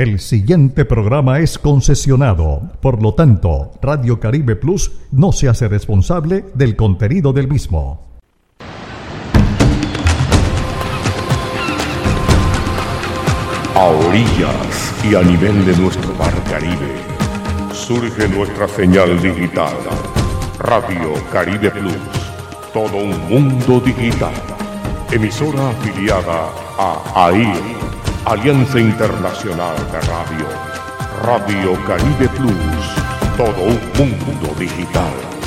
El siguiente programa es concesionado, por lo tanto, Radio Caribe Plus no se hace responsable del contenido del mismo. A orillas y a nivel de nuestro mar Caribe, surge nuestra señal digital, Radio Caribe Plus, todo un mundo digital, emisora afiliada a AIR Alianza Internacional de Radio. Radio Caribe Plus. Todo un mundo digital.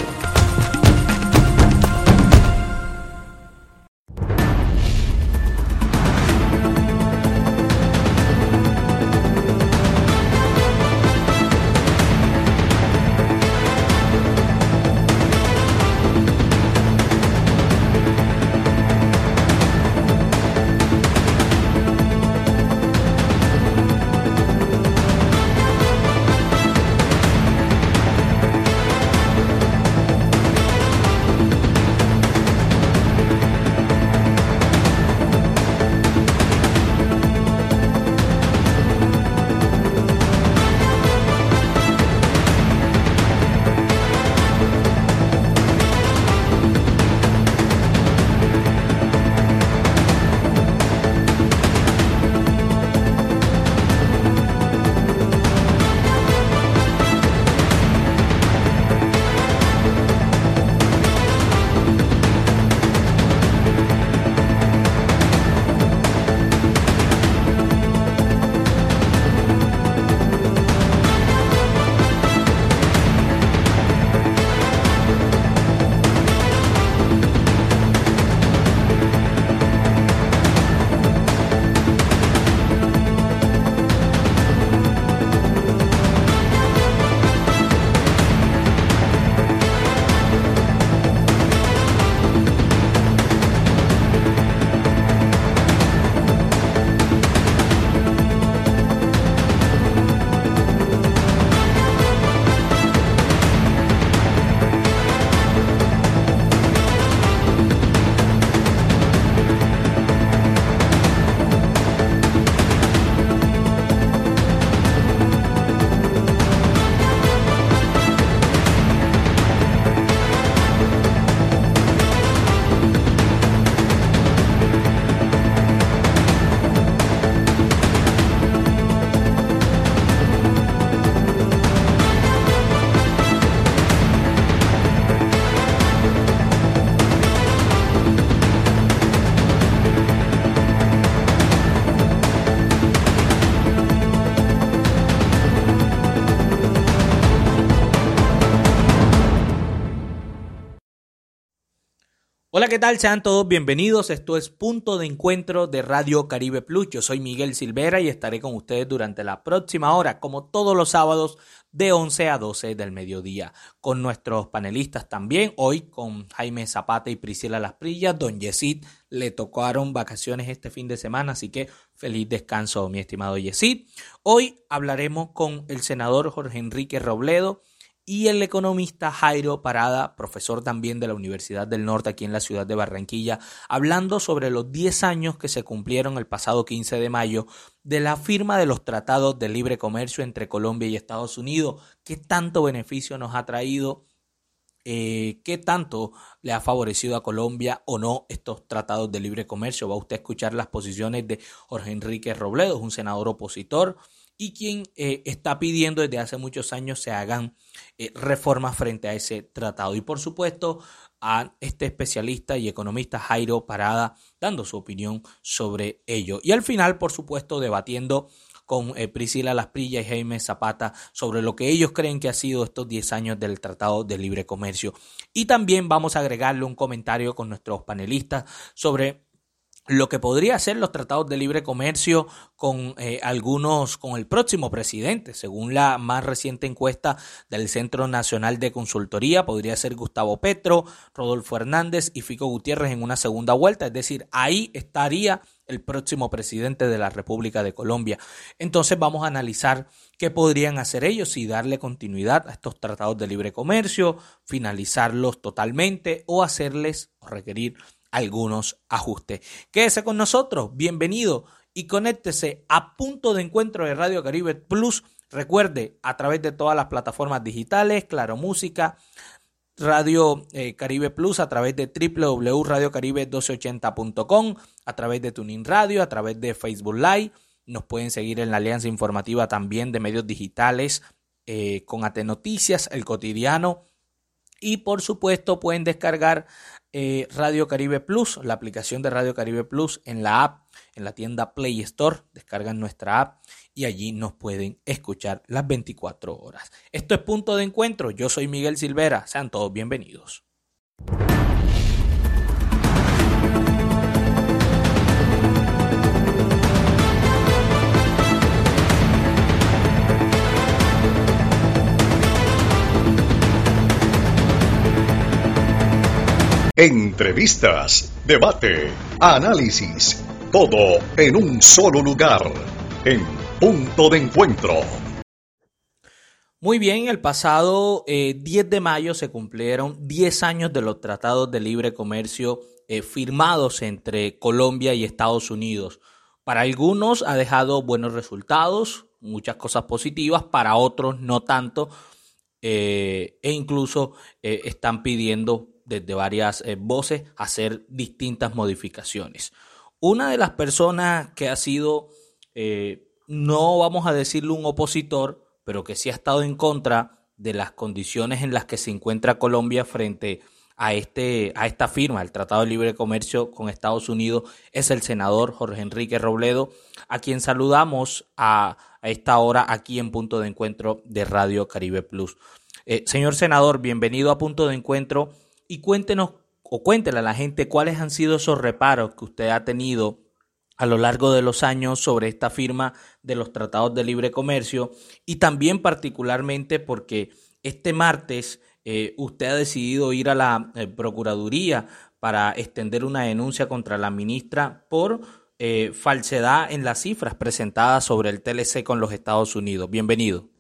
Hola, ¿qué tal? Sean todos bienvenidos. Esto es Punto de Encuentro de Radio Caribe Plus. Yo soy Miguel Silvera y estaré con ustedes durante la próxima hora, como todos los sábados, de 11 a 12 del mediodía, con nuestros panelistas también. Hoy con Jaime Zapata y Priscila Lasprilla. Don Yesid le tocaron vacaciones este fin de semana, así que feliz descanso, mi estimado Yesid. Hoy hablaremos con el senador Jorge Enrique Robledo y el economista Jairo Parada, profesor también de la Universidad del Norte aquí en la ciudad de Barranquilla, hablando sobre los 10 años que se cumplieron el pasado 15 de mayo de la firma de los tratados de libre comercio entre Colombia y Estados Unidos, qué tanto beneficio nos ha traído, eh, qué tanto le ha favorecido a Colombia o no estos tratados de libre comercio. Va usted a escuchar las posiciones de Jorge Enrique Robledo, un senador opositor y quien eh, está pidiendo desde hace muchos años se hagan eh, reformas frente a ese tratado. Y por supuesto a este especialista y economista Jairo Parada dando su opinión sobre ello. Y al final, por supuesto, debatiendo con eh, Priscila Lasprilla y Jaime Zapata sobre lo que ellos creen que ha sido estos 10 años del Tratado de Libre Comercio. Y también vamos a agregarle un comentario con nuestros panelistas sobre lo que podría ser los tratados de libre comercio con eh, algunos, con el próximo presidente. Según la más reciente encuesta del Centro Nacional de Consultoría, podría ser Gustavo Petro, Rodolfo Hernández y Fico Gutiérrez en una segunda vuelta. Es decir, ahí estaría el próximo presidente de la República de Colombia. Entonces vamos a analizar qué podrían hacer ellos y darle continuidad a estos tratados de libre comercio, finalizarlos totalmente o hacerles o requerir algunos ajustes. Quédese con nosotros, bienvenido y conéctese a punto de encuentro de Radio Caribe Plus. Recuerde, a través de todas las plataformas digitales, Claro Música, Radio eh, Caribe Plus a través de www.radiocaribe1280.com, a través de Tuning Radio, a través de Facebook Live. Nos pueden seguir en la alianza informativa también de medios digitales eh, con AT Noticias, El Cotidiano. Y por supuesto pueden descargar eh, Radio Caribe Plus, la aplicación de Radio Caribe Plus en la app, en la tienda Play Store. Descargan nuestra app y allí nos pueden escuchar las 24 horas. Esto es Punto de Encuentro. Yo soy Miguel Silvera. Sean todos bienvenidos. Entrevistas, debate, análisis, todo en un solo lugar. En Punto de Encuentro. Muy bien, el pasado 10 eh, de mayo se cumplieron 10 años de los tratados de libre comercio eh, firmados entre Colombia y Estados Unidos. Para algunos ha dejado buenos resultados, muchas cosas positivas, para otros no tanto, eh, e incluso están pidiendo desde varias eh, voces hacer distintas modificaciones. Una de las personas que ha sido, eh, no vamos a decirle un opositor, pero que sí ha estado en contra de las condiciones en las que se encuentra Colombia frente a, este, a esta firma, el Tratado de Libre Comercio con Estados Unidos, es el senador Jorge Enrique Robledo, a quien saludamos a, esta hora aquí en Punto de Encuentro de Radio Caribe Plus. Eh, señor senador, bienvenido a Punto de Encuentro y cuéntenos o cuéntele a la gente cuáles han sido esos reparos que usted ha tenido a lo largo de los años sobre esta firma de los tratados de libre comercio y también particularmente porque este martes eh, usted ha decidido ir a la eh, Procuraduría para extender una denuncia contra la ministra por eh, falsedad en las cifras presentadas sobre el TLC con los Estados Unidos. Bienvenido.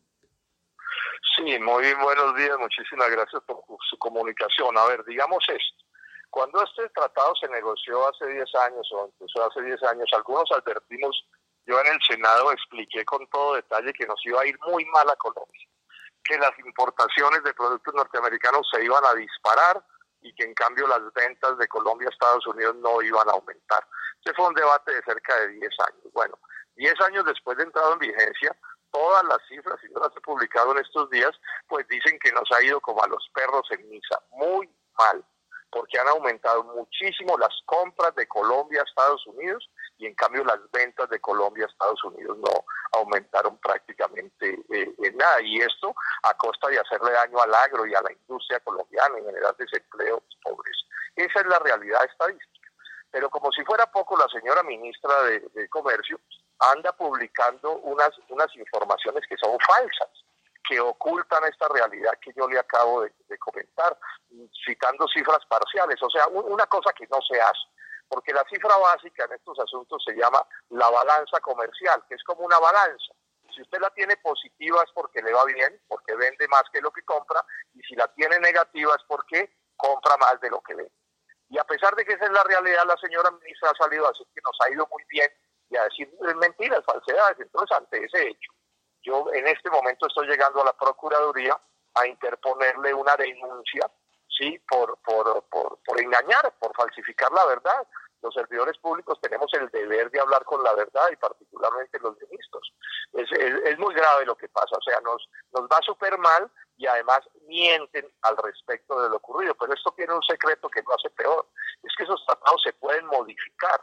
Sí, muy buenos días, muchísimas gracias por su comunicación. A ver, digamos esto. Cuando este tratado se negoció hace 10 años o empezó hace 10 años, algunos advertimos, yo en el Senado expliqué con todo detalle que nos iba a ir muy mal a Colombia, que las importaciones de productos norteamericanos se iban a disparar y que en cambio las ventas de Colombia a Estados Unidos no iban a aumentar. Ese fue un debate de cerca de 10 años. Bueno, 10 años después de entrado en vigencia, todas las cifras, y yo las he publicado en estos días, pues dicen que nos ha ido como a los perros en misa, muy mal, porque han aumentado muchísimo las compras de Colombia a Estados Unidos y en cambio las ventas de Colombia a Estados Unidos no aumentaron prácticamente eh, en nada. Y esto a costa de hacerle daño al agro y a la industria colombiana en general desempleo pobres. Esa es la realidad estadística. Pero como si fuera poco, la señora ministra de Comercio anda publicando unas, unas informaciones que son falsas, que ocultan esta realidad que yo le acabo de, comentar, citando cifras parciales, o sea, una cosa que no se hace, porque la cifra básica en estos asuntos se llama la balanza comercial, que es como una balanza. Si usted la tiene positiva es porque le va bien, porque vende más que lo que compra, y si la tiene negativa es porque compra más de lo que vende. Y a pesar de que esa es la realidad, la señora ministra ha salido a decir que nos ha ido muy bien y a decir mentiras, falsedades. Entonces, ante ese hecho, yo en este momento estoy llegando a la Procuraduría a interponerle una denuncia, ¿sí? Por, por, por, por engañar, por falsificar la verdad. Los servidores públicos tenemos el deber de hablar con la verdad y particularmente los ministros. Es, es, muy grave lo que pasa, o sea, nos, nos va súper mal y además mienten al respecto de lo ocurrido. Pero esto tiene un secreto que no hace peor, es que esos tratados se pueden modificar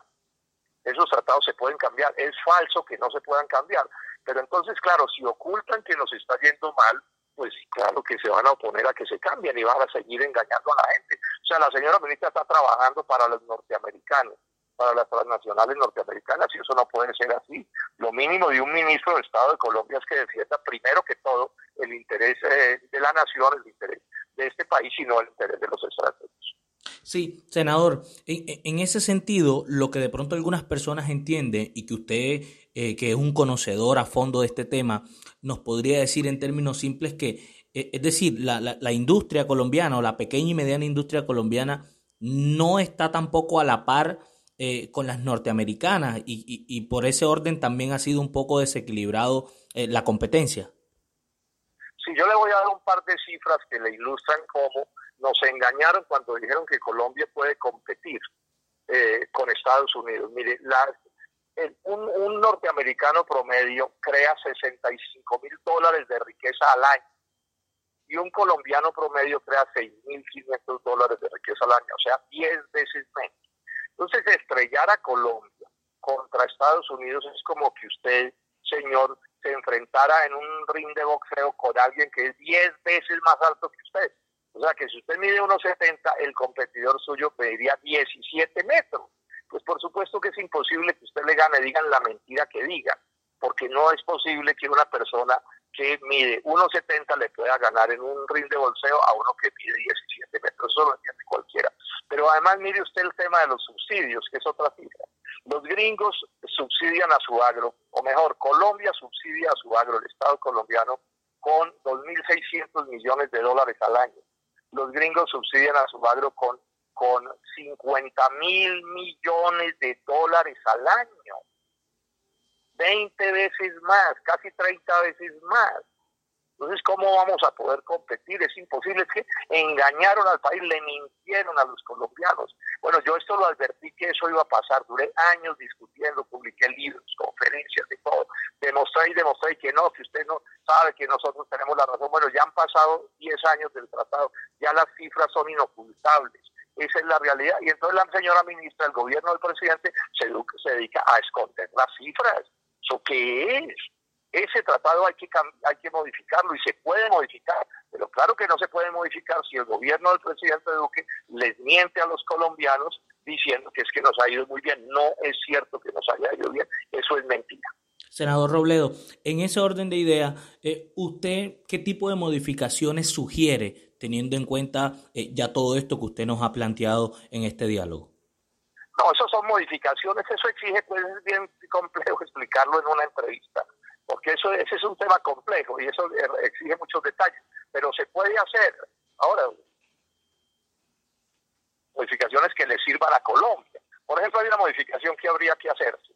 esos tratados se pueden cambiar. Es falso que no se puedan cambiar. Pero entonces, claro, si ocultan que nos está yendo mal, pues claro que se van a oponer a que se cambien y van a seguir engañando a la gente. O sea, la señora ministra está trabajando para los norteamericanos, para las transnacionales norteamericanas, y eso no puede ser así. Lo mínimo de un ministro de Estado de Colombia es que defienda primero que todo el interés eh, de la nación, el interés de este país y no el interés de los extranjeros. Sí, senador, en, ese sentido, lo que de pronto algunas personas entienden y que usted, eh, que es un conocedor a fondo de este tema, nos podría decir en términos simples que, eh, es decir, la, la, industria colombiana o la pequeña y mediana industria colombiana no está tampoco a la par eh, con las norteamericanas y, y, por ese orden también ha sido un poco desequilibrado eh, la competencia. Sí, yo le voy a dar un par de cifras que le ilustran cómo nos engañaron cuando dijeron que Colombia puede competir eh, con Estados Unidos. Mire, la, un, un, norteamericano promedio crea 65 mil dólares de riqueza al año y un colombiano promedio crea 6.500 dólares de riqueza al año, o sea, 10 veces menos. Entonces, estrellar a Colombia contra Estados Unidos es como que usted, señor, se enfrentara en un ring de boxeo con alguien que es 10 veces más alto que usted. O sea que si usted mide 1,70, el competidor suyo pediría 17 metros. Pues por supuesto que es imposible que usted le gane, digan la mentira que diga, porque no es posible que una persona que mide 1,70 le pueda ganar en un ring de bolseo a uno que mide 17 metros. Eso lo entiende cualquiera. Pero además mire usted el tema de los subsidios, que es otra cifra. Los gringos subsidian a su agro, o mejor, Colombia subsidia a su agro, el Estado colombiano, con 2.600 millones de dólares al año. Los gringos subsidian a su agro con, con 50 mil millones de dólares al año. 20 veces más, casi 30 veces más. Entonces, ¿cómo vamos a poder competir? Es imposible, es que engañaron al país, le mintieron a los colombianos. Bueno, yo esto lo advertí que eso iba a pasar, duré años discutiendo, publiqué libros, conferencias, de todo, demostré y demostré que no, que usted no sabe que nosotros tenemos la razón. Bueno, ya han pasado 10 años del tratado, ya las cifras son inocultables. Esa es la realidad. Y entonces la señora ministra, el gobierno del presidente, se, dedica a esconder las cifras. ¿Eso qué es? Ese tratado hay que, hay que modificarlo y se puede modificar, pero claro que no se puede modificar si el gobierno del presidente Duque les miente a los colombianos diciendo que es que nos ha ido muy bien. No es cierto que nos haya ido bien, eso es mentira. Senador Robledo, en ese orden de ideas, eh, ¿usted qué tipo de modificaciones sugiere teniendo en cuenta eh, ya todo esto que usted nos ha planteado en este diálogo? No, eso son modificaciones, eso exige, pues es bien complejo explicarlo en una entrevista porque eso ese es un tema complejo y eso exige muchos detalles, pero se puede hacer. Ahora, modificaciones que le sirvan a Colombia. Por ejemplo, hay una modificación que habría que hacerse.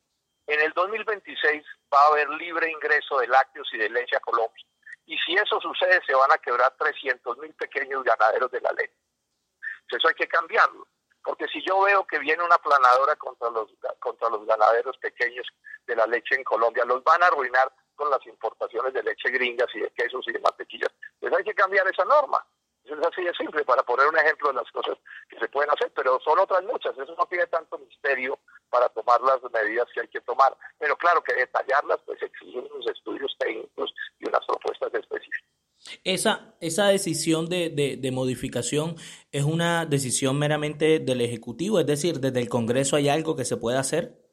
En el 2026 va a haber libre ingreso de lácteos y de leche a Colombia. Y si eso sucede, se van a quebrar 300 mil pequeños ganaderos de la leche. Eso hay que cambiarlo. Porque si yo veo que viene una planadora contra los, contra los ganaderos pequeños de la leche en Colombia, los van a arruinar con las importaciones de leche gringas y de quesos y de mantequillas. Pues hay que cambiar esa norma. Es así de simple, para poner un ejemplo de las cosas que se pueden hacer, pero son otras muchas. Eso no tiene tanto misterio para tomar las medidas que hay que tomar. Pero claro que detallarlas pues exigen unos estudios técnicos y unas propuestas específicas. Esa, esa decisión de, de, de, modificación es una decisión meramente del Ejecutivo, es decir, desde el Congreso hay algo que se puede hacer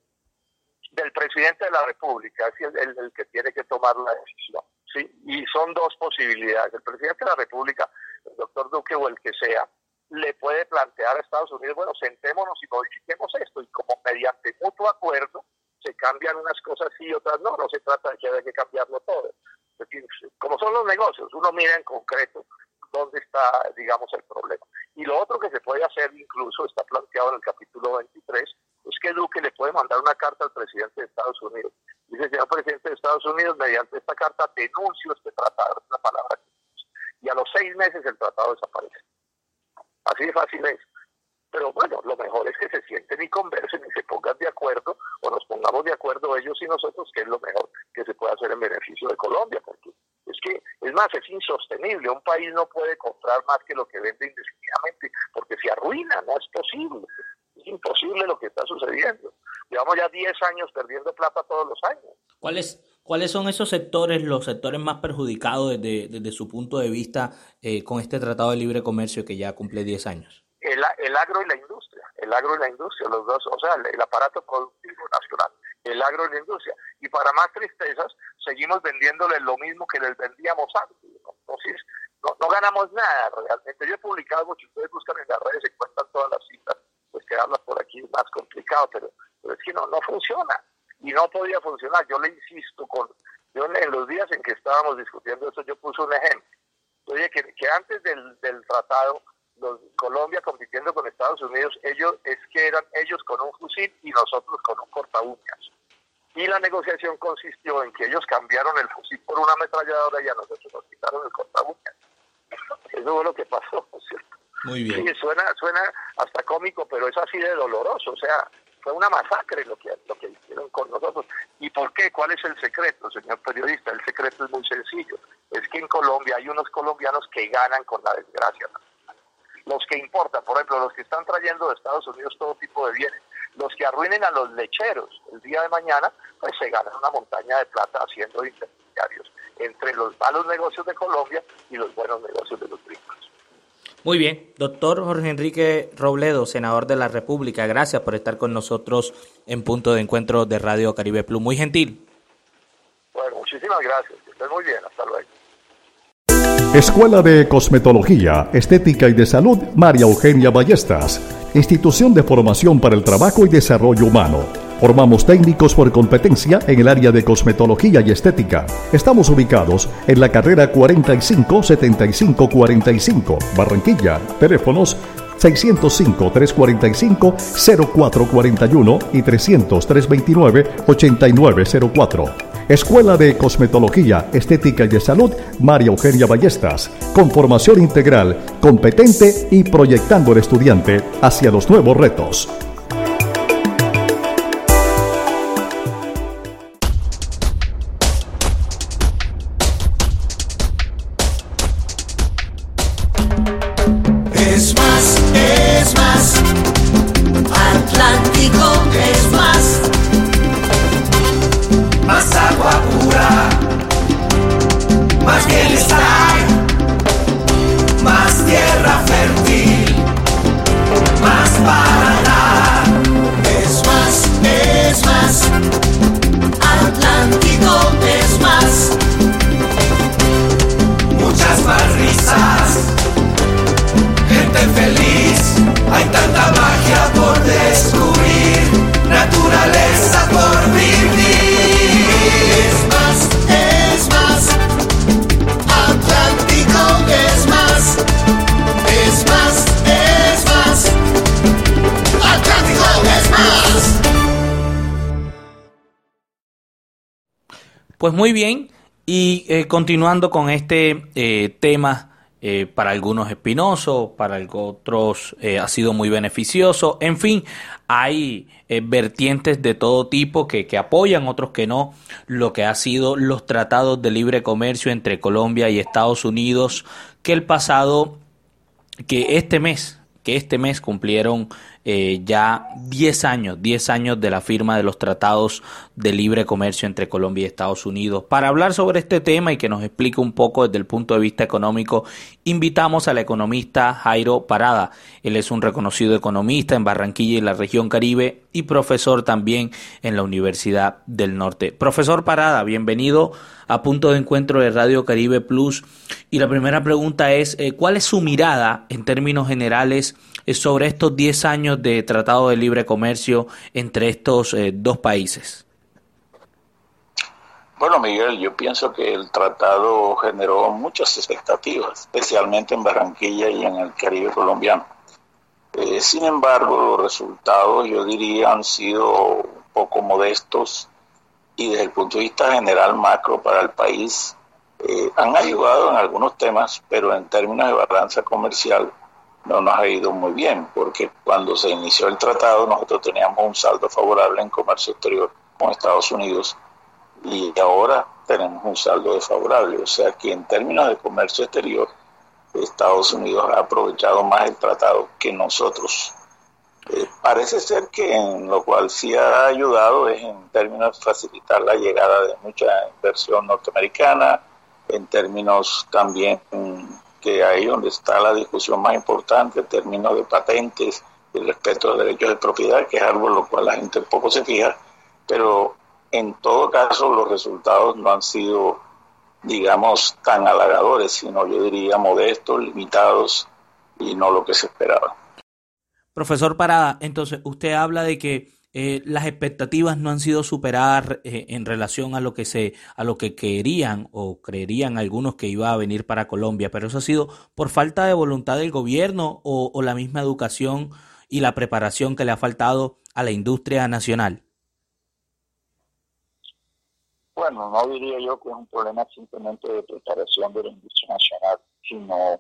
del presidente de la República, es el, el, que tiene que tomar la decisión. ¿sí? Y son dos posibilidades. El presidente de la República, el doctor Duque o el que sea, le puede plantear a Estados Unidos, bueno, sentémonos y modifiquemos esto, y como mediante mutuo acuerdo se cambian unas cosas y otras no, no se trata de que haya que cambiarlo todo. Como son los negocios, uno mira en concreto dónde está, digamos, el problema. Y lo otro que se puede hacer, incluso está planteado en el capítulo 23, es que Duque le puede mandar una carta al presidente de Estados Unidos. Dice, señor presidente de Estados Unidos, mediante esta carta denuncio este tratado, la palabra. Y a los seis meses el tratado desaparece. Así de fácil es. Pero bueno, lo mejor es que se sienten y conversen y se pongan de acuerdo, o nos pongamos de acuerdo ellos y nosotros, que es lo mejor que se puede hacer en beneficio de Colombia, porque es que, es más, es insostenible. Un país no puede comprar más que lo que vende indefinidamente, porque se arruina, no es posible. Es imposible lo que está sucediendo. Llevamos ya 10 años perdiendo plata todos los años. ¿Cuáles, ¿Cuáles son esos sectores, los sectores más perjudicados desde, desde su punto de vista eh, con este Tratado de Libre Comercio que ya cumple 10 años? El, el agro y la industria, el agro y la industria, los dos, o sea, el, aparato productivo nacional, el agro y la industria. Y para más tristezas, seguimos vendiéndoles lo mismo que les vendíamos antes. Entonces, no, no ganamos nada realmente. Yo he publicado mucho, ustedes buscan en las redes, se cuentan todas las citas pues quedarlas por aquí es más complicado, pero, es que no, no funciona y no podía funcionar. Yo le insisto con, yo en los días en que estábamos discutiendo eso, yo puse un ejemplo. Oye, que, que antes del, del tratado Colombia compitiendo con Estados Unidos, ellos es que eran ellos con un fusil y nosotros con un corta uñas. Y la negociación consistió en que ellos cambiaron el fusil por una ametralladora y a nosotros nos quitaron el corta uñas. Eso fue lo que pasó, ¿cierto? Muy bien. Sí, suena, suena hasta cómico, pero es así de doloroso. O sea, fue una masacre lo que, lo que hicieron con nosotros. ¿Y por qué? ¿Cuál es el secreto, señor periodista? El secreto es muy sencillo. Es que en Colombia hay unos colombianos que ganan con la desgracia. Los que importan, por ejemplo, los que están trayendo de Estados Unidos todo tipo de bienes, los que arruinen a los lecheros el día de mañana, pues se ganan una montaña de plata haciendo intermediarios entre los malos negocios de Colombia y los buenos negocios de los gringos. Muy bien, doctor Jorge Enrique Robledo, senador de la República, gracias por estar con nosotros en punto de encuentro de Radio Caribe Plus. Muy gentil. Bueno, muchísimas gracias, que estén muy bien, hasta luego. Escuela de Cosmetología, Estética y de Salud María Eugenia Ballestas, institución de formación para el trabajo y desarrollo humano Formamos técnicos por competencia en el área de cosmetología y estética. Estamos ubicados en la carrera 45 75 45, Barranquilla. Teléfonos 605-345-0441 y 300-329-8904. Escuela de Cosmetología, Estética y de Salud, María Eugenia Ballestas, con formación integral, competente y proyectando al estudiante hacia los nuevos retos. Pues muy bien, y eh, continuando con este eh, tema, eh, para algunos espinoso, para otros ha sido muy beneficioso, en fin, hay vertientes de todo tipo que, que apoyan, otros que no, lo que ha sido los tratados de libre comercio entre Colombia y Estados Unidos, que el pasado, que este mes, que este mes cumplieron eh, ya 10 años, 10 años de la firma de los tratados de libre comercio entre Colombia y Estados Unidos. Para hablar sobre este tema y que nos explique un poco desde el punto de vista económico, invitamos al economista Jairo Parada. Él es un reconocido economista en Barranquilla y la región Caribe y profesor también en la Universidad del Norte. Profesor Parada, bienvenido a punto de encuentro de Radio Caribe Plus. Y la primera pregunta es, eh, ¿cuál es su mirada en términos generales eh, sobre estos 10 años de tratado de libre comercio entre estos eh, dos países? Bueno, Miguel, yo pienso que el tratado generó muchas expectativas, especialmente en Barranquilla y en el Caribe colombiano. sin embargo, los resultados, yo diría, han sido un poco modestos y desde el punto de vista general macro para el país eh, han ayudado en algunos temas, pero en términos de balanza comercial no nos ha ido muy bien, porque cuando se inició el tratado nosotros teníamos un saldo favorable en comercio exterior con Estados Unidos y ahora tenemos un saldo desfavorable, o sea que en términos de comercio exterior Estados Unidos ha aprovechado más el tratado que nosotros. Eh, parece ser que en lo cual sí ha ayudado es en términos de facilitar la llegada de mucha inversión norteamericana, en términos también que ahí donde está la discusión más importante, en términos de patentes y respeto a los derechos de propiedad, que es algo en lo cual la gente poco se fija, pero en todo caso los resultados no han sido, digamos, tan halagadores, sino yo diría modestos, limitados y no lo que se esperaba. Profesor Parada, entonces usted habla de que eh, las expectativas no han sido superadas eh, en relación a lo que se a lo que querían o creerían algunos que iba a venir para Colombia, pero eso ha sido por falta de voluntad del gobierno o, o la misma educación y la preparación que le ha faltado a la industria nacional. Bueno, no diría yo que es un problema simplemente de preparación de la industria nacional, sino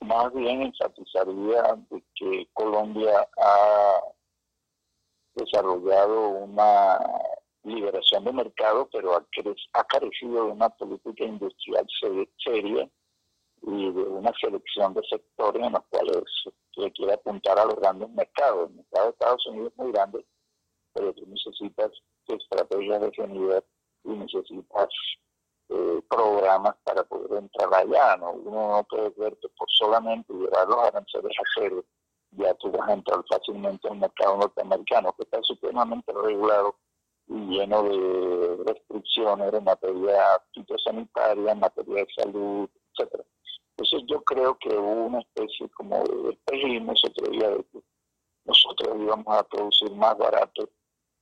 más bien enfatizaría de que Colombia ha desarrollado una liberación de mercado, pero ha, carecido de una política industrial seria y de una selección de sectores en los cuales se quiere apuntar a los grandes mercados. El mercado de Estados Unidos es muy grande, pero tú necesitas estrategias definidas y necesitas eh, programas para poder entrar allá. ¿no? Uno no puede ver que por solamente llevar los aranceles a cero ya tú vas a entrar fácilmente en el mercado norteamericano, que está supremamente regulado y lleno de restricciones en materia fitosanitaria, en materia de salud, etcétera. Entonces yo creo que hubo una especie como de espejismo ese otro de que nosotros íbamos a producir más barato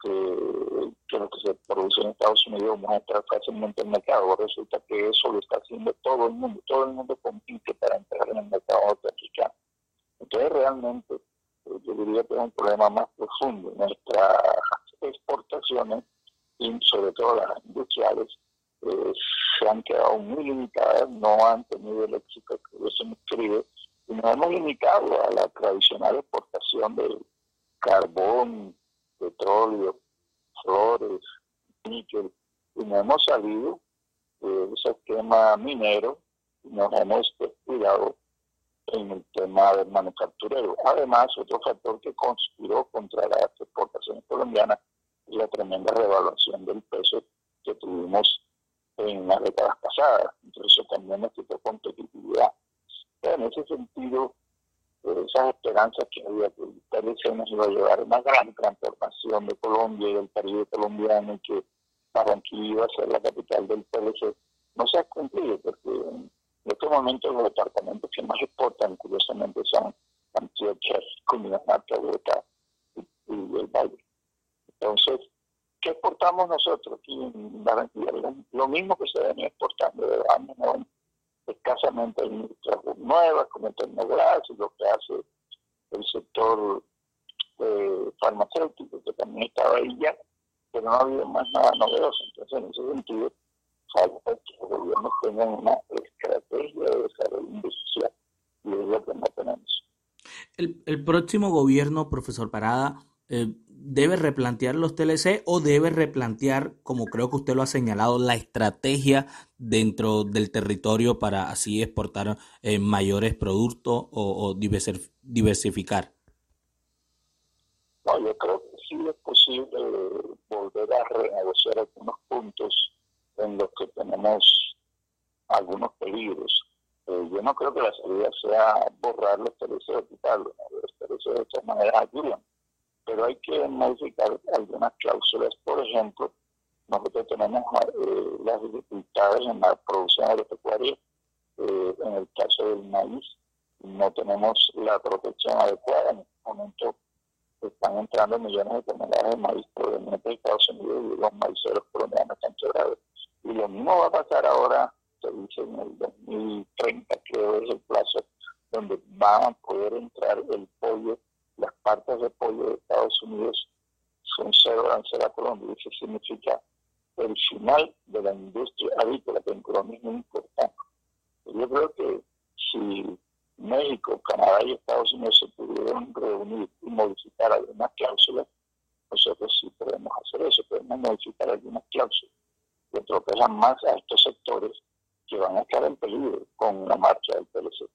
que, lo que se produce en Estados Unidos, vamos a entrar fácilmente en el mercado. Resulta que eso lo está haciendo todo el mundo, todo el mundo compite para entrar en el mercado norteamericano. Entonces realmente eh, yo diría que es un problema más profundo. Nuestras exportaciones, y sobre todo las industriales, eh, se han quedado muy limitadas, no han tenido el éxito que y nos hemos limitado a la tradicional exportación de carbón, petróleo, flores, níquel, y nos hemos salido de ese esquema minero y nos hemos descuidado en el tema del manufacturero. Además, otro factor que conspiró contra las exportaciones colombianas es la tremenda revaluación del peso que tuvimos en las décadas pasadas. Entonces, también nos quitó competitividad. en ese sentido, esas esperanzas que había que PLC nos iba a llevar una gran transformación de Colombia y del Caribe colombiano y que Barranquilla iba a ser la capital del PLC, no se ha cumplido porque en estos momentos los departamentos que más exportan, curiosamente, son Antioquia, Cundinamarca, Bogotá y, el Valle. Entonces, ¿qué exportamos nosotros aquí en Barranquilla? Lo mismo que se venía exportando de años ¿no? Escasamente industrias nuevas como el Tecnoglas y lo que hace el sector eh, farmacéutico, que también estaba ahí ya, pero no había más nada novedoso. Entonces, en ese sentido, falta que los gobiernos tengan una estrategia de desarrollo industrial y es lo que no tenemos. El, el próximo gobierno, profesor Parada, eh, debe replantear los TLC o debe replantear, como creo que usted lo ha señalado, la estrategia dentro del territorio para así exportar eh, mayores productos o, diversificar? No, yo creo que sí es posible volver a renegociar algunos puntos en los que tenemos algunos peligros. Eh, yo no creo que la salida sea borrar los TLC o quitarlos. Los TLC de esta manera ayudan, pero hay que modificar algunas cláusulas. Por ejemplo, nosotros tenemos eh, las dificultades en la producción agropecuaria. Eh, en el caso del maíz, no tenemos la protección adecuada. En este momento están entrando millones de toneladas de maíz provenientes de Estados Unidos y los maiceros colombianos están quebrados. Y lo mismo va a pasar ahora, se dice en el 2030, creo es el plazo, donde van a poder entrar el pollo, partes de pollo de Estados Unidos son cero a Colombia. Eso significa el final de la industria avícola, que en Colombia es muy importante. Yo creo que si México, Canadá y Estados Unidos se pudieron reunir y modificar algunas cláusulas, nosotros sí podemos hacer eso, podemos modificar algunas cláusulas que protejan más a estos sectores que van a estar en peligro con la marcha del PLC.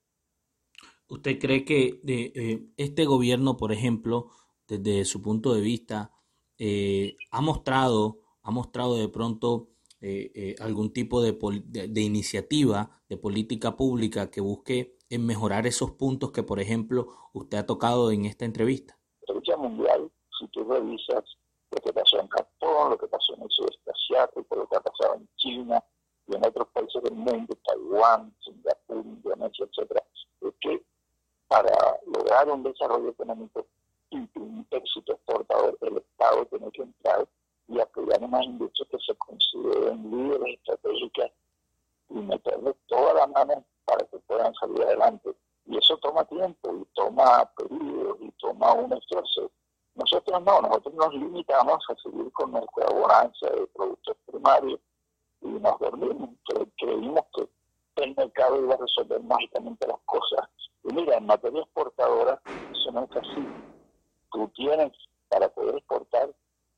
¿Usted cree que eh, este gobierno, por ejemplo, desde su punto de vista, eh, ha mostrado, ha mostrado de pronto eh, algún tipo de, de, iniciativa de política pública que busque en mejorar esos puntos que, por ejemplo, usted ha tocado en esta entrevista? La mundial, si tú revisas lo que pasó en Japón, lo que pasó en el sudeste asiático, lo que ha pasado en China y en otros países del mundo, Taiwán, Singapur, Indonesia, etcétera, es que para lograr un desarrollo económico y un éxito exportador, el Estado tiene que entrar y apoyar unas industrias que se consideren líderes estratégicas y meterle toda la mano para que puedan salir adelante. Y eso toma tiempo y toma periodos y toma un esfuerzo. Nosotros no, nosotros nos limitamos a seguir con nuestra bonanza de productos primarios y nos dormimos. creímos que el mercado iba a resolver mágicamente las cosas. Y mira, en materia exportadora, eso no es así. Tú tienes, para poder exportar,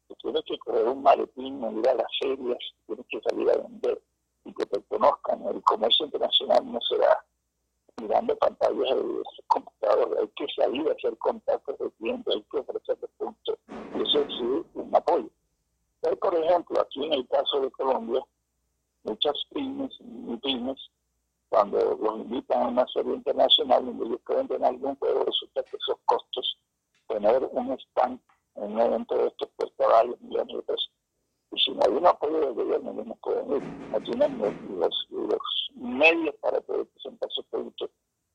tú tienes que correr un maletín, ir a las ferias, tienes que salir a vender y que te conozcan. El comercio internacional no será mirando pantallas de computadores, hay que salir a hacer contactos de clientes, hay que ofrecer puntos. Y eso es un apoyo. por ejemplo, aquí en el caso de Colombia, muchas pymes pymes, cuando los invitan a una serie internacional donde ellos pueden tener algún juego, resulta que esos costos, tener un stand en un evento de estos cuesta varios millones de pesos. Y si no hay un apoyo del gobierno, no pueden ir, no medios para poder presentar sus productos.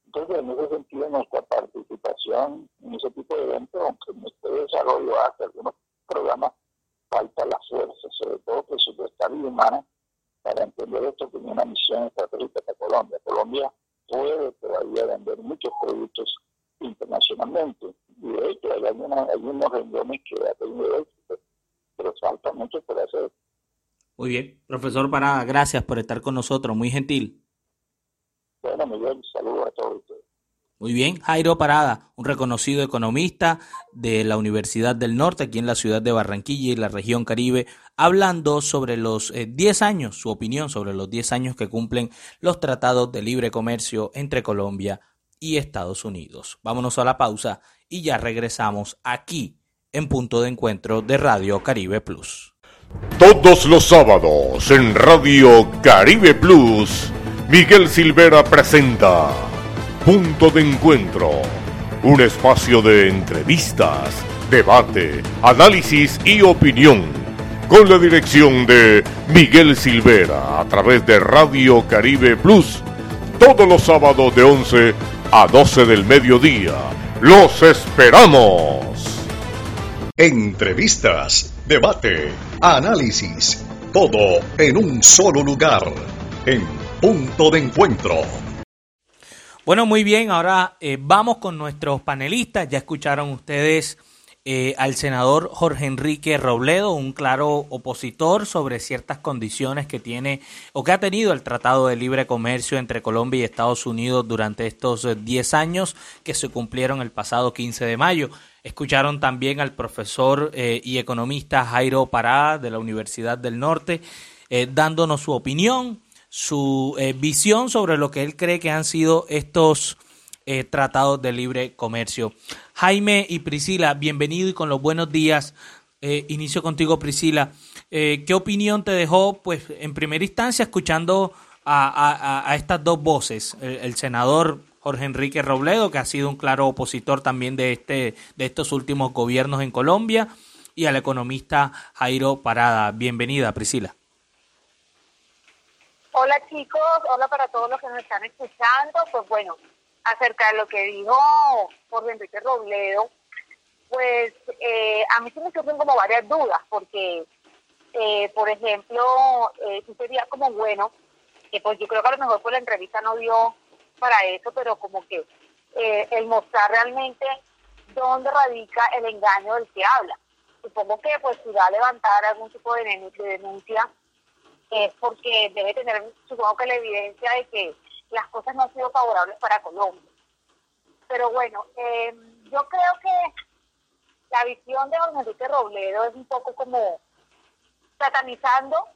Entonces, en ese sentido, nuestra participación en ese tipo de eventos, aunque nuestro desarrollo hace algunos programas, falta la fuerza, sobre todo presupuestaria y humana, para entender esto como una misión estratégica para Colombia. Colombia puede todavía vender muchos productos internacionalmente. Y de hecho, hay, algunos, algunos renglones que ha tenido éxito, pero falta mucho por hacer. Muy bien, profesor Parada, gracias por estar con nosotros, muy gentil. Bueno, Miguel, saludos a todos ustedes. Muy bien, Jairo Parada, un reconocido economista de la Universidad del Norte, aquí en la ciudad de Barranquilla y la región Caribe, hablando sobre los 10 eh, años, su opinión sobre los 10 años que cumplen los tratados de libre comercio entre Colombia y Estados Unidos. Vámonos a la pausa y ya regresamos aquí en punto de encuentro de Radio Caribe Plus. Todos los sábados en Radio Caribe Plus, Miguel Silvera presenta Punto de Encuentro, un espacio de entrevistas, debate, análisis y opinión, con la dirección de Miguel Silvera a través de Radio Caribe Plus, todos los sábados de 11 a 12 del mediodía. ¡Los esperamos! Entrevistas debate, análisis, todo en un solo lugar, en punto de encuentro. Bueno, muy bien, ahora eh, vamos con nuestros panelistas. Ya escucharon ustedes eh, al senador Jorge Enrique Robledo, un claro opositor sobre ciertas condiciones que tiene o que ha tenido el Tratado de Libre Comercio entre Colombia y Estados Unidos durante estos 10 eh, años que se cumplieron el pasado 15 de mayo. Escucharon también al profesor eh, y economista Jairo Pará de la Universidad del Norte dándonos su opinión, su visión sobre lo que él cree que han sido estos tratados de libre comercio. Jaime y Priscila, bienvenido y con los buenos días. inicio contigo, Priscila. ¿Qué opinión te dejó, pues, en primera instancia, escuchando a, estas dos voces, el senador Jorge Enrique Robledo, que ha sido un claro opositor también de, este, de estos últimos gobiernos en Colombia, y al economista Jairo Parada. Bienvenida, Priscila. Hola chicos, hola para todos los que nos están escuchando. Pues bueno, acerca de lo que dijo Jorge Enrique Robledo, pues eh, a mí sí me surgen como varias dudas, porque, eh, por ejemplo, eh, sí sería como bueno, que pues yo creo que a lo mejor por la entrevista no dio para eso, pero como que eh, el mostrar realmente dónde radica el engaño del que habla. Supongo que pues si va a levantar algún tipo de denuncia es porque debe tener, supongo que la evidencia de que las cosas no han sido favorables para Colombia. Pero bueno, eh, yo creo que la visión de don Enrique Robledo es un poco como satanizando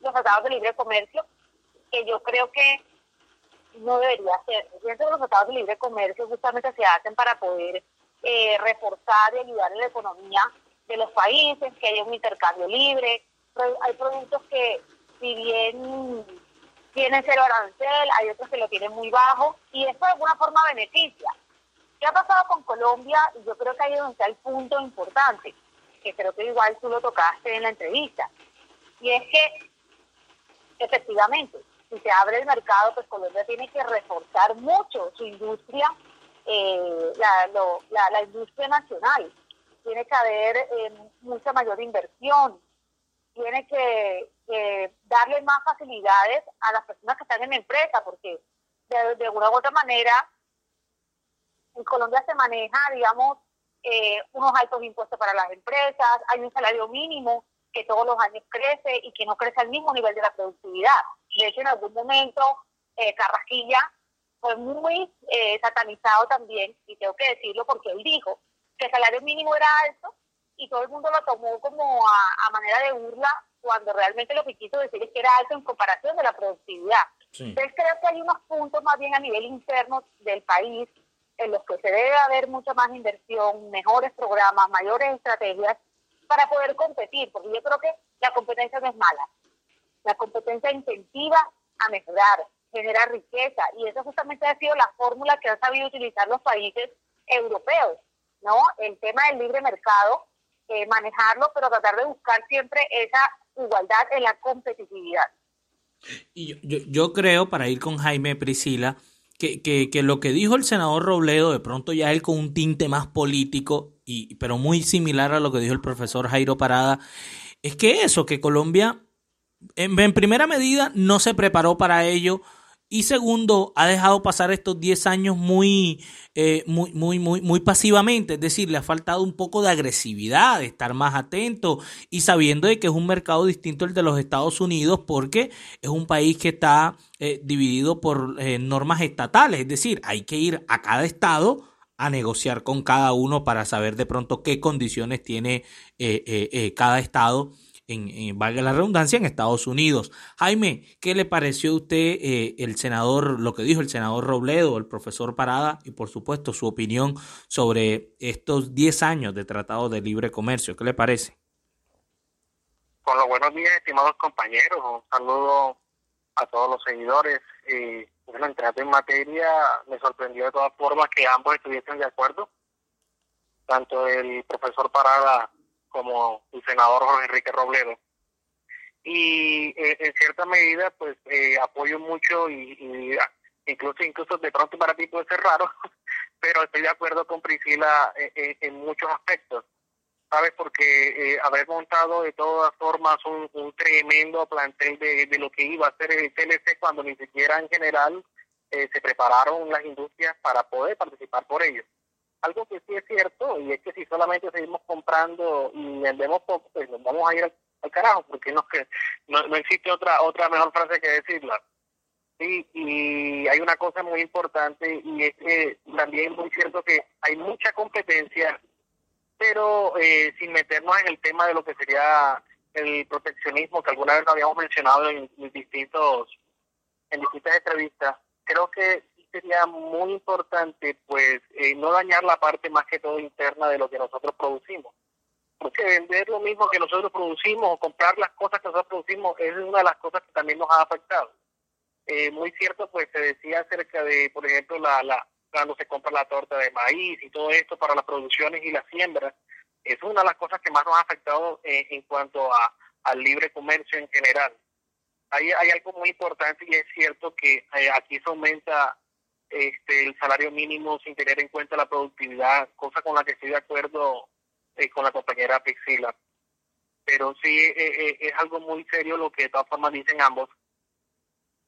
los tratados de libre comercio, que yo creo que no debería ser. Pienso que los tratados de libre comercio justamente se hacen para poder eh, reforzar y ayudar en la economía de los países, que haya un intercambio libre. Hay productos que, si bien tienen cero arancel, hay otros que lo tienen muy bajo, y esto de alguna forma beneficia. ¿Qué ha pasado con Colombia? Y yo creo que ahí es donde está el punto importante, que creo que igual tú lo tocaste en la entrevista. Y es que, efectivamente, si se abre el mercado, pues Colombia tiene que reforzar mucho su industria, eh, la, industria nacional. tiene que haber eh, mucha mayor inversión, tiene que, darle más facilidades a las personas que están en la empresa, porque de, de una u otra manera en Colombia se maneja, digamos, eh, unos altos impuestos para las empresas, hay un salario mínimo que todos los años crece y que no crece al mismo nivel de la productividad. De hecho, en algún momento, eh, Carrasquilla fue muy eh, satanizado también, y tengo que decirlo porque él dijo que el salario mínimo era alto y todo el mundo lo tomó como a, manera de burla cuando realmente lo que quiso decir es que era alto en comparación de la productividad. Entonces creo que hay unos puntos más bien a nivel interno del país en los que se debe haber mucha más inversión, mejores programas, mayores estrategias para poder competir, porque yo creo que la competencia no es mala. La competencia incentiva a mejorar, generar riqueza, y esa justamente ha sido la fórmula que han sabido utilizar los países europeos, ¿no? El tema del libre mercado, eh, manejarlo, pero tratar de buscar siempre esa igualdad en la competitividad. Y yo, yo creo, para ir con Jaime Priscila, que, que, lo que dijo el senador Robledo, de pronto ya él con un tinte más político, y, pero muy similar a lo que dijo el profesor Jairo Parada, es que eso, que Colombia en primera medida no se preparó para ello y segundo, ha dejado pasar estos 10 años muy, eh, muy, muy, muy, muy pasivamente. Es decir, le ha faltado un poco de agresividad, de estar más atento y sabiendo de que es un mercado distinto al de los Estados Unidos porque es un país que está eh, dividido por eh, normas estatales. Es decir, hay que ir a cada estado a negociar con cada uno para saber de pronto qué condiciones tiene cada estado en, valga la redundancia, en Estados Unidos. Jaime, ¿qué le pareció a usted eh, el senador, lo que dijo el senador Robledo, el profesor Parada y por supuesto su opinión sobre estos 10 años de Tratado de Libre Comercio? ¿Qué le parece? Con los buenos días, estimados compañeros. Un saludo a todos los seguidores. y bueno, entrando en materia, me sorprendió de todas formas que ambos estuviesen de acuerdo. Tanto el profesor Parada como el senador Jorge Enrique Robledo. Y eh, en cierta medida, pues eh, apoyo mucho y, incluso incluso de pronto para ti puede ser raro, pero estoy de acuerdo con Priscila eh, en, muchos aspectos. ¿Sabes? Porque haber montado de todas formas un, tremendo plantel de, lo que iba a ser el TLC cuando ni siquiera en general se prepararon las industrias para poder participar por ello. Algo que sí es cierto, y es que si solamente seguimos comprando y vendemos poco, pues nos vamos a ir al, carajo, porque no, no, no existe otra otra mejor frase que decirla. Sí, y hay una cosa muy importante, y es que también es muy cierto que hay mucha competencia, pero eh, sin meternos en el tema de lo que sería el proteccionismo, que alguna vez lo habíamos mencionado en, en distintos en distintas entrevistas, creo que sería muy importante pues eh, no dañar la parte más que todo interna de lo que nosotros producimos. Porque vender lo mismo que nosotros producimos o comprar las cosas que nosotros producimos es una de las cosas que también nos ha afectado. Eh, muy cierto, pues se decía acerca de, por ejemplo, la, la cuando se compra la torta de maíz y todo esto para las producciones y las siembras, es una de las cosas que más nos ha afectado eh, en cuanto a, al libre comercio en general. Hay, hay algo muy importante y es cierto que aquí se aumenta este, el salario mínimo sin tener en cuenta la productividad, cosa con la que estoy de acuerdo eh, con la compañera Pixila. Pero sí eh, eh, es algo muy serio lo que de todas formas dicen ambos.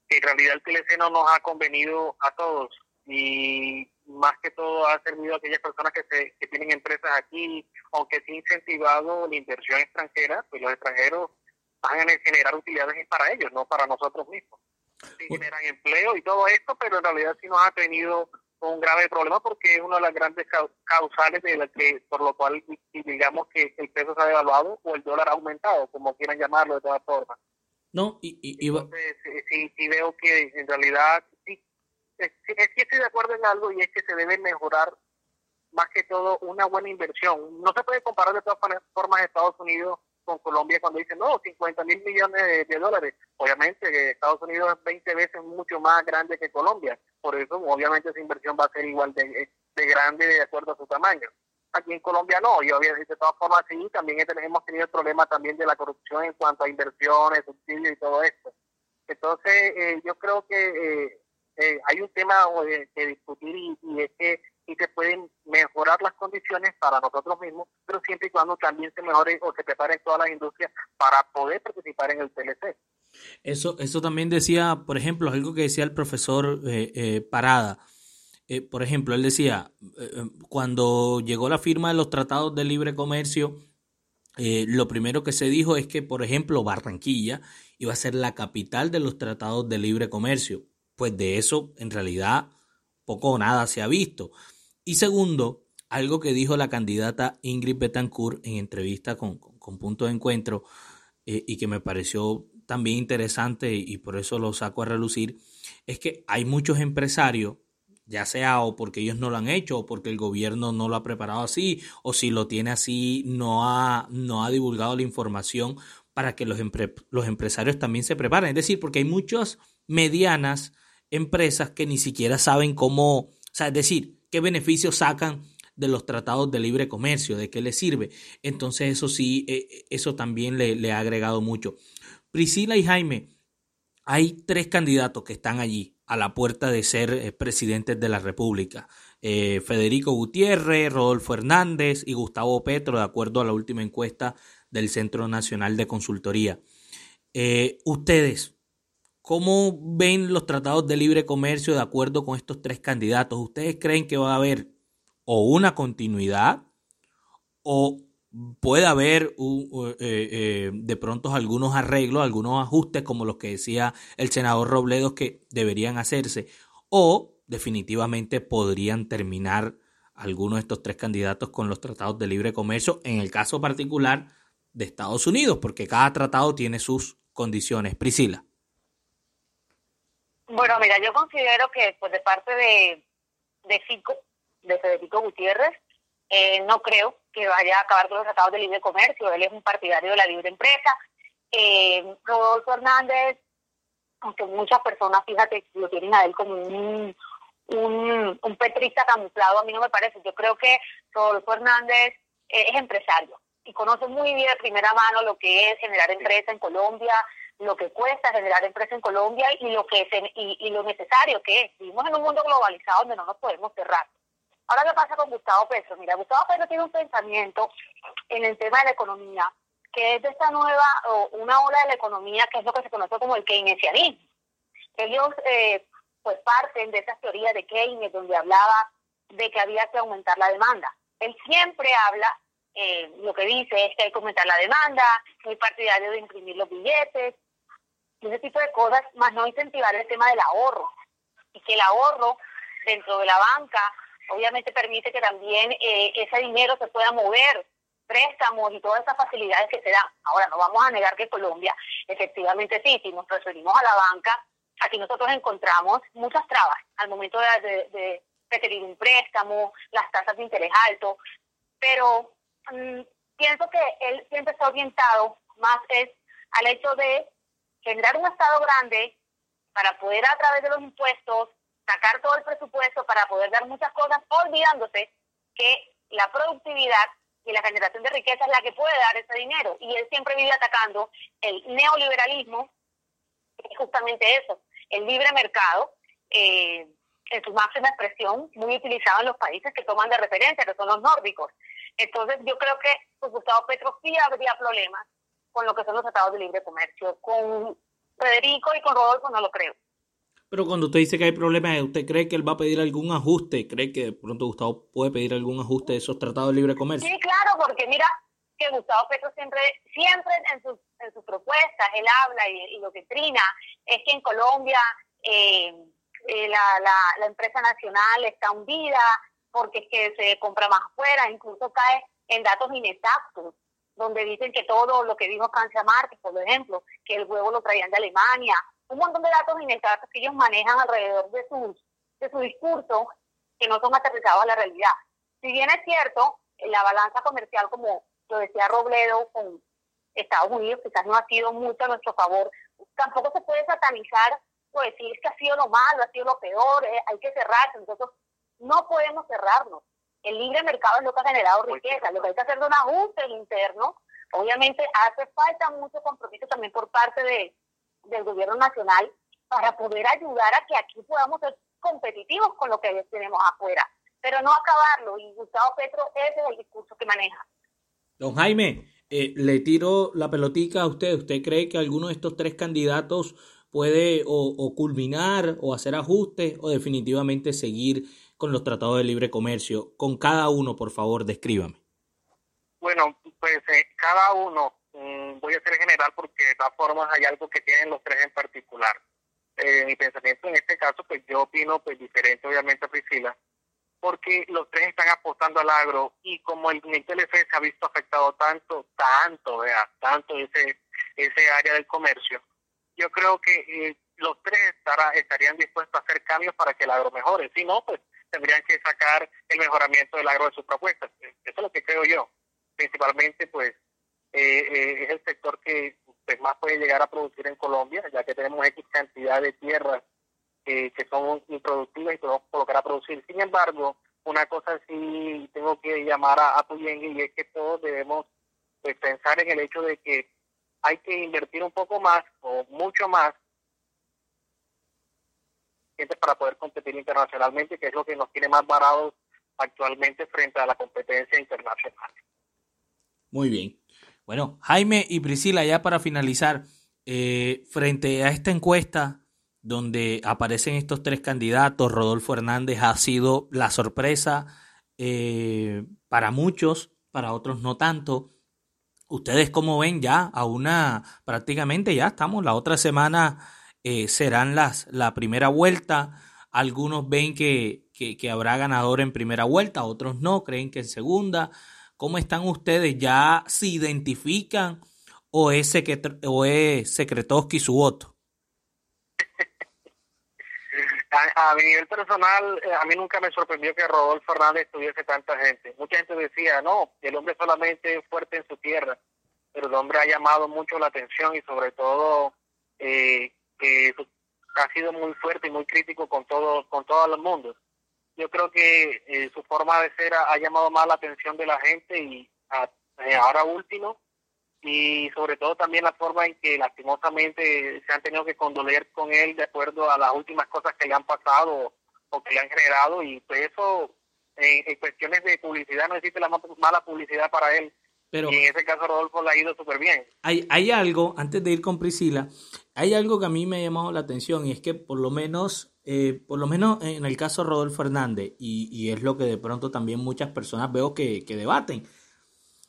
En realidad el TLC no nos ha convenido a todos y más que todo ha servido a aquellas personas que, se, que tienen empresas aquí, aunque sí incentivado la inversión extranjera, pues los extranjeros van a generar utilidades para ellos, no para nosotros mismos generan empleo y todo esto, pero en realidad sí nos ha tenido un grave problema porque es una de las grandes causales de la que por lo cual digamos que el peso se ha devaluado o el dólar ha aumentado, como quieran llamarlo de todas formas. No, y, y, Entonces, sí, sí, veo que en realidad sí, es, que estoy de acuerdo en algo y es que se debe mejorar más que todo una buena inversión. No se puede comparar de todas formas Estados Unidos con Colombia cuando dicen, no, 50 mil millones de, dólares. Obviamente Estados Unidos es 20 veces mucho más grande que Colombia. Por eso, obviamente, esa inversión va a ser igual de, de grande de acuerdo a su tamaño. Aquí en Colombia no, y obviamente de todas formas sí, también hemos tenido el problema también de la corrupción en cuanto a inversiones, subsidios y todo esto. Entonces, eh, yo creo que eh, eh, hay un tema que discutir y, es que y se pueden mejorar las condiciones para nosotros mismos, pero siempre y cuando también se mejoren o se preparen todas las industrias para poder participar en el TLC. Eso, eso también decía, por ejemplo, algo que decía el profesor eh, eh, Parada. Eh, por ejemplo, él decía, cuando llegó la firma de los tratados de libre comercio, lo primero que se dijo es que, por ejemplo, Barranquilla iba a ser la capital de los tratados de libre comercio. Pues de eso, en realidad, poco o nada se ha visto. Y segundo, algo que dijo la candidata Ingrid Betancourt en entrevista con, con, Punto de Encuentro y que me pareció también interesante y por eso lo saco a relucir, es que hay muchos empresarios, ya sea o porque ellos no lo han hecho o porque el gobierno no lo ha preparado así o si lo tiene así no ha, no ha divulgado la información para que los, los empresarios también se preparen. Es decir, porque hay muchas medianas empresas que ni siquiera saben cómo, o sea, es decir, qué beneficios sacan de los tratados de libre comercio, de qué les sirve. Entonces eso sí, eh, eso también le, ha agregado mucho. Priscila y Jaime, hay tres candidatos que están allí a la puerta de ser eh, presidentes de la República. Eh, Federico Gutiérrez, Rodolfo Hernández y Gustavo Petro, de acuerdo a la última encuesta del Centro Nacional de Consultoría. Ustedes, ¿cómo ven los tratados de libre comercio de acuerdo con estos tres candidatos? ¿Ustedes creen que va a haber o una continuidad o puede haber eh, eh, de pronto algunos arreglos, algunos ajustes como los que decía el senador Robledo que deberían hacerse o definitivamente podrían terminar algunos de estos tres candidatos con los tratados de libre comercio en el caso particular de Estados Unidos, porque cada tratado tiene sus condiciones. Priscila. Bueno, mira, yo considero que pues de parte de, de FICO, de Federico Gutiérrez, eh, no creo que vaya a acabar con los tratados de libre comercio. Él es un partidario de la libre empresa. Eh, Rodolfo Hernández, aunque muchas personas, fíjate, lo tienen a él como un, un, un petrista camuflado, a mí no me parece. Yo creo que Rodolfo Hernández eh, es empresario y conoce muy bien de primera mano lo que es generar empresa en Colombia, lo que cuesta generar empresa en Colombia y lo que es, y, y lo necesario que es. Vivimos en un mundo globalizado donde no nos podemos cerrar. Ahora, ¿qué pasa con Gustavo Petro? Mira, Gustavo Petro tiene un pensamiento en el tema de la economía, que es de esta nueva, o una ola de la economía, que es lo que se conoce como el keynesianismo. Ellos, eh, pues, parten de esas teorías de Keynes, donde hablaba de que había que aumentar la demanda. Él siempre habla, eh, lo que dice es que hay que aumentar la demanda, muy partidario de imprimir los billetes, ese tipo de cosas, más no incentivar el tema del ahorro. Y que el ahorro dentro de la banca obviamente permite que también eh, ese dinero se pueda mover, préstamos y todas esas facilidades que se dan. Ahora, no vamos a negar que Colombia, efectivamente sí, si nos referimos a la banca, aquí nosotros encontramos muchas trabas al momento de, de, requerir un préstamo, las tasas de interés alto, pero mm, pienso que él siempre está orientado más es al hecho de generar un Estado grande para poder a través de los impuestos sacar todo el presupuesto para poder dar muchas cosas, olvidándose que la productividad y la generación de riqueza es la que puede dar ese dinero. Y él siempre vive atacando el neoliberalismo, es justamente eso, el libre mercado, eh, en su máxima expresión, muy utilizado en los países que toman de referencia, que son los nórdicos. Entonces, yo creo que con Gustavo Petro sí habría problemas con lo que son los tratados de libre comercio. Con Federico y con Rodolfo no lo creo. Pero cuando usted dice que hay problemas, ¿usted cree que él va a pedir algún ajuste? ¿Cree que de pronto Gustavo puede pedir algún ajuste de esos tratados de libre comercio? Sí, claro, porque mira que Gustavo Petro siempre, siempre en sus, en sus propuestas, él habla y, lo que trina es que en Colombia eh, eh, la, la, la empresa nacional está hundida porque es que se compra más afuera, incluso cae en datos inexactos donde dicen que todo lo que dijo Francia Márquez, por ejemplo, que el huevo lo traían de Alemania, un montón de datos inexactos que ellos manejan alrededor de, sus, de su discurso que no son aterrizados a la realidad. Si bien es cierto, la balanza comercial, como lo decía Robledo, con Estados Unidos quizás no ha sido mucho a nuestro favor, tampoco se puede satanizar o decir que ha sido lo malo, ha sido lo peor, eh, hay que cerrarse. Nosotros no podemos cerrarnos. El libre mercado es lo que ha generado riqueza, lo que hay que hacer es un ajuste interno. Obviamente hace falta mucho compromiso también por parte de, del gobierno nacional para poder ayudar a que aquí podamos ser competitivos con lo que tenemos afuera. pero no acabarlo. Y Gustavo Petro, ese es el discurso que maneja. Don Jaime, eh, le tiro la pelotica a usted. ¿Usted cree que alguno de estos tres candidatos puede o, culminar o hacer ajustes o definitivamente seguir con los tratados de libre comercio? Con cada uno, por favor, descríbame. Bueno, pues eh, cada uno, mm, voy a ser general porque de todas formas hay algo que tienen los tres en particular. Eh, mi pensamiento en este caso, pues yo opino pues diferente obviamente a Priscila, porque los tres están apostando al agro y como el TLF se ha visto afectado tanto, tanto, vea, tanto ese, ese área del comercio, yo creo que eh, los tres estará, estarían dispuestos a hacer cambios para que el agro mejore. Si no, pues tendrían que sacar el mejoramiento del agro de sus propuestas. Eso es lo que creo yo. Principalmente, pues, eh, eh, es el sector que pues, más puede llegar a producir en Colombia, ya que tenemos X cantidad de tierras que son improductivas y podemos colocar a producir. Sin embargo, una cosa sí tengo que llamar a, a y es que todos debemos pues, pensar en el hecho de que hay que invertir un poco más o mucho más para poder competir internacionalmente, que es lo que nos tiene más varados actualmente frente a la competencia internacional. Muy bien. Bueno, Jaime y Priscila, ya para finalizar, eh, frente a esta encuesta donde aparecen estos tres candidatos, Rodolfo Hernández ha sido la sorpresa eh, para muchos, para otros no tanto. Ustedes como ven ya a una, prácticamente ya estamos, la otra semana eh, serán las, la primera vuelta. Algunos ven que, que, habrá ganador en primera vuelta, otros no, creen que en segunda. ¿Cómo están ustedes? ¿Ya se identifican o es, o es Secretoski su voto? A, mi nivel personal, eh, a mí nunca me sorprendió que Rodolfo Hernández tuviese tanta gente. Mucha gente decía, no, el hombre solamente es fuerte en su tierra, pero el hombre ha llamado mucho la atención y sobre todo eh, que ha sido muy fuerte y muy crítico con todo, con todo el mundo. Yo creo que eh, su forma de ser ha, llamado más la atención de la gente y ahora último, y sobre todo también la forma en que lastimosamente se han tenido que condoler con él de acuerdo a las últimas cosas que le han pasado o que le han generado y pues eso en, cuestiones de publicidad no existe la mala publicidad para él. Pero y en ese caso Rodolfo le ha ido súper bien. Hay, hay algo, antes de ir con Priscila, hay algo que a mí me ha llamado la atención y es que por lo menos, eh, por lo menos en el caso de Rodolfo Hernández, y, y es lo que de pronto también muchas personas veo que, que debaten,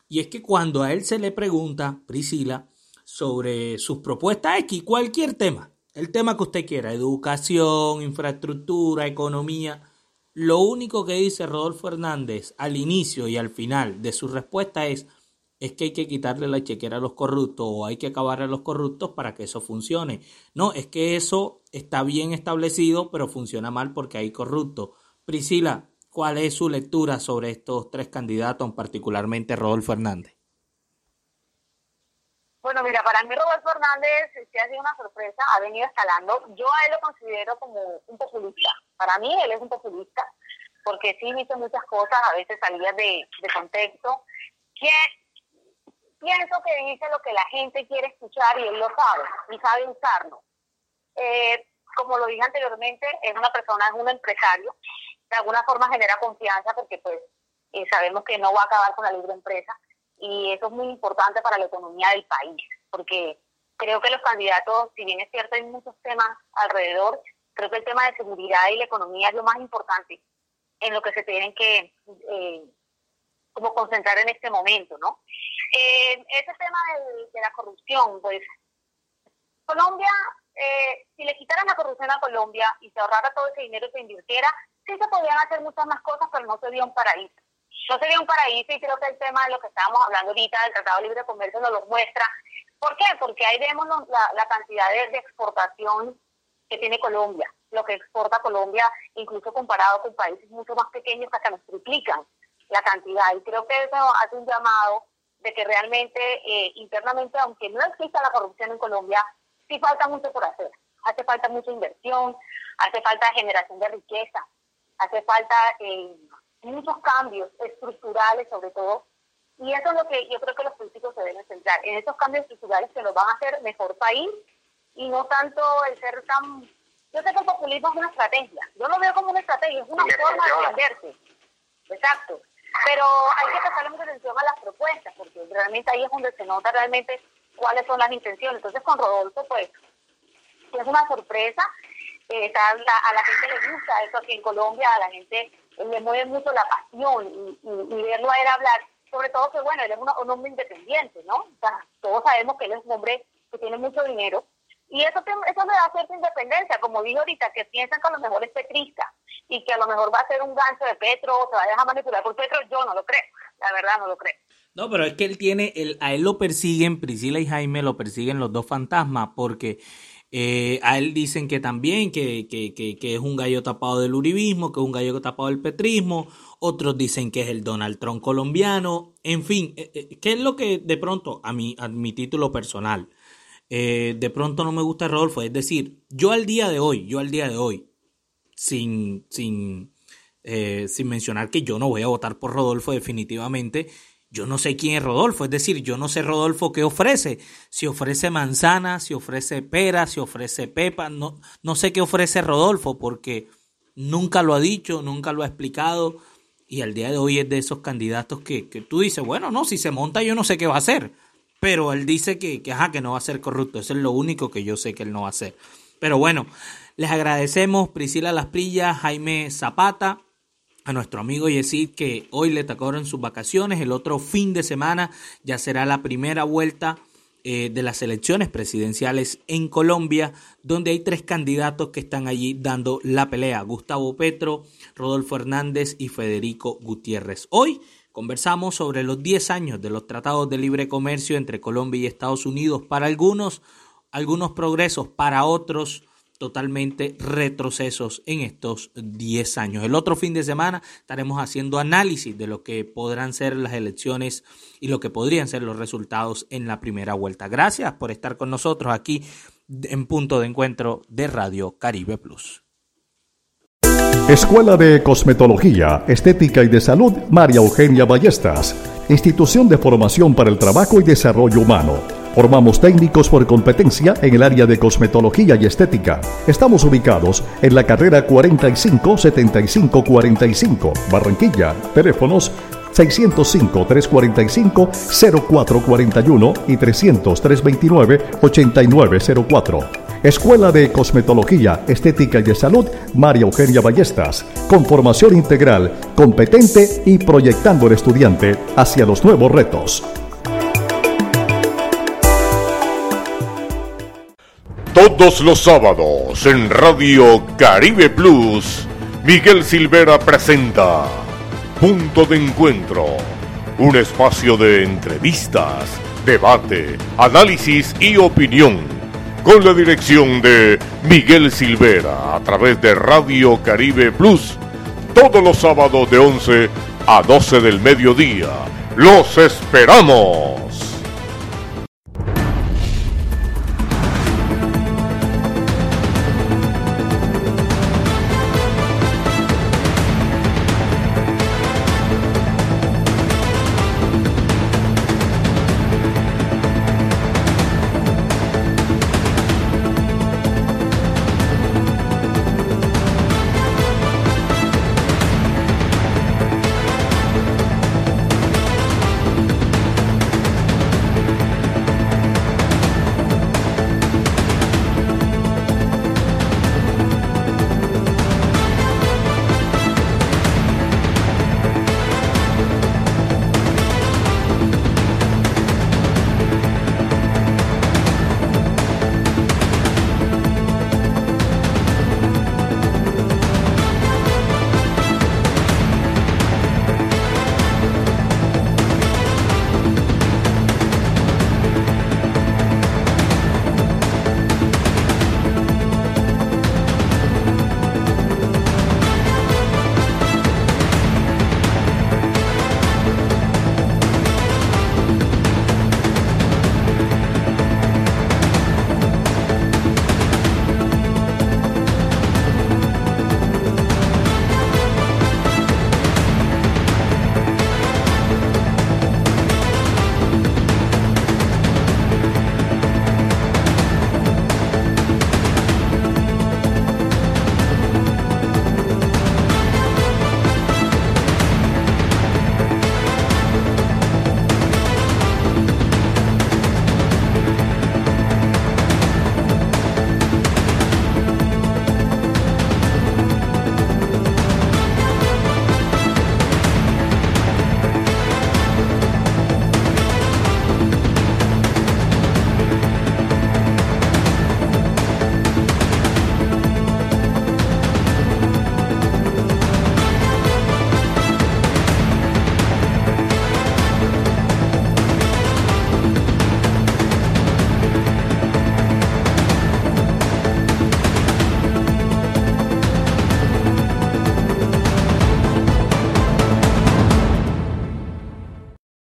y es que cuando a él se le pregunta, Priscila, sobre sus propuestas X, cualquier tema, el tema que usted quiera, educación, infraestructura, economía, lo único que dice Rodolfo Hernández al inicio y al final de su respuesta es es que hay que quitarle la chequera a los corruptos o hay que acabar a los corruptos para que eso funcione. No, es que eso está bien establecido, pero funciona mal porque hay corruptos. Priscila, ¿Cuál es su lectura sobre estos tres candidatos, particularmente Rodolfo Hernández? Bueno, mira, para mí Rodolfo Hernández sí ha sido una sorpresa, ha venido escalando. Yo a él lo considero como un populista. Para mí él es un populista, porque sí dice muchas cosas, a veces salidas de, contexto, que pienso que dice lo que la gente quiere escuchar y él lo sabe, y sabe usarlo. Eh, como lo dije anteriormente, es una persona, es un empresario, de alguna forma genera confianza porque pues eh, sabemos que no va a acabar con la libre empresa y eso es muy importante para la economía del país, porque creo que los candidatos, si bien es cierto hay muchos temas alrededor, creo que el tema de seguridad y la economía es lo más importante en lo que se tienen que eh, como concentrar en este momento, ¿no? Eh, ese tema de, la corrupción, pues Colombia, eh, si le quitaran la corrupción a Colombia y se ahorrara todo ese dinero y se invirtiera, sí se podían hacer muchas más cosas, pero no sería un paraíso. No sería un paraíso y creo que el tema de lo que estábamos hablando ahorita del Tratado Libre de Comercio nos lo muestra. ¿Por qué? Porque ahí vemos la, cantidad de, exportación que tiene Colombia, lo que exporta Colombia, incluso comparado con países mucho más pequeños, hasta nos triplican la cantidad. Y creo que eso hace un llamado de que realmente eh, internamente, aunque no exista la corrupción en Colombia, sí falta mucho por hacer. Hace falta mucha inversión, hace falta generación de riqueza, hace falta eh, muchos cambios estructurales sobre todo, y eso es lo que yo creo que los políticos se deben centrar, en esos cambios estructurales que nos van a hacer mejor país y no tanto el ser tan... Yo sé que el populismo es una estrategia, yo lo veo como una estrategia, es una forma de defenderse, exacto. Pero hay que prestarle mucha atención a las propuestas, porque realmente ahí es donde se nota realmente cuáles son las intenciones. Entonces con Rodolfo, pues, es una sorpresa. Eh, a, la, gente le gusta eso aquí en Colombia, a la gente le mueve mucho la pasión y, verlo a él hablar, sobre todo que bueno, él es un hombre independiente, ¿no? O sea, todos sabemos que él es un hombre que tiene mucho dinero y eso, eso le da cierta independencia, como dijo ahorita, que piensan que a lo mejor es petrista y que a lo mejor va a ser un gancho de Petro o se va a dejar manipular por Petro, yo no lo creo, la verdad no lo creo. No, pero es que él tiene, el, a él lo persiguen, Priscila y Jaime lo persiguen los dos fantasmas, porque eh, a él dicen que también, que, que, que, es un gallo tapado del uribismo, que es un gallo tapado del petrismo, otros dicen que es el Donald Trump colombiano, en fin, eh, eh, ¿qué es lo que de pronto, a mi, a mi título personal, de pronto no me gusta Rodolfo? Es decir, yo al día de hoy, yo al día de hoy, sin, sin, sin mencionar que yo no voy a votar por Rodolfo definitivamente, yo no sé quién es Rodolfo, es decir, yo no sé Rodolfo qué ofrece, si ofrece manzana, si ofrece pera, si ofrece pepa, no, no sé qué ofrece Rodolfo porque nunca lo ha dicho, nunca lo ha explicado y al día de hoy es de esos candidatos que, que tú dices, bueno, no, si se monta yo no sé qué va a hacer, pero él dice que, que, ajá, que no va a ser corrupto, eso es lo único que yo sé que él no va a hacer. Pero bueno, les agradecemos Priscila Lasprilla, Jaime Zapata, a nuestro amigo Yesid que hoy le tocaron sus vacaciones, el otro fin de semana ya será la primera vuelta eh, de las elecciones presidenciales en Colombia, donde hay tres candidatos que están allí dando la pelea, Gustavo Petro, Rodolfo Hernández y Federico Gutiérrez. Hoy conversamos sobre los 10 años de los tratados de libre comercio entre Colombia y Estados Unidos, para algunos, algunos progresos, para otros, totalmente retrocesos en estos 10 años. El otro fin de semana estaremos haciendo análisis de lo que podrán ser las elecciones y lo que podrían ser los resultados en la primera vuelta. Gracias por estar con nosotros aquí en punto de encuentro de Radio Caribe Plus. Escuela de Cosmetología, Estética y de Salud María Eugenia Ballestas, institución de formación para el trabajo y desarrollo humano Formamos técnicos por competencia en el área de cosmetología y estética. Estamos ubicados en la carrera 45 75 45, Barranquilla. Teléfonos 605-345-0441 y 300-329-8904. Escuela de Cosmetología, Estética y de Salud, María Eugenia Ballestas, con formación integral, competente y proyectando al estudiante hacia los nuevos retos. Todos los sábados en Radio Caribe Plus, Miguel Silvera presenta Punto de Encuentro, un espacio de entrevistas, debate, análisis y opinión, con la dirección de Miguel Silvera a través de Radio Caribe Plus, todos los sábados de 11 a 12 del mediodía. ¡Los esperamos!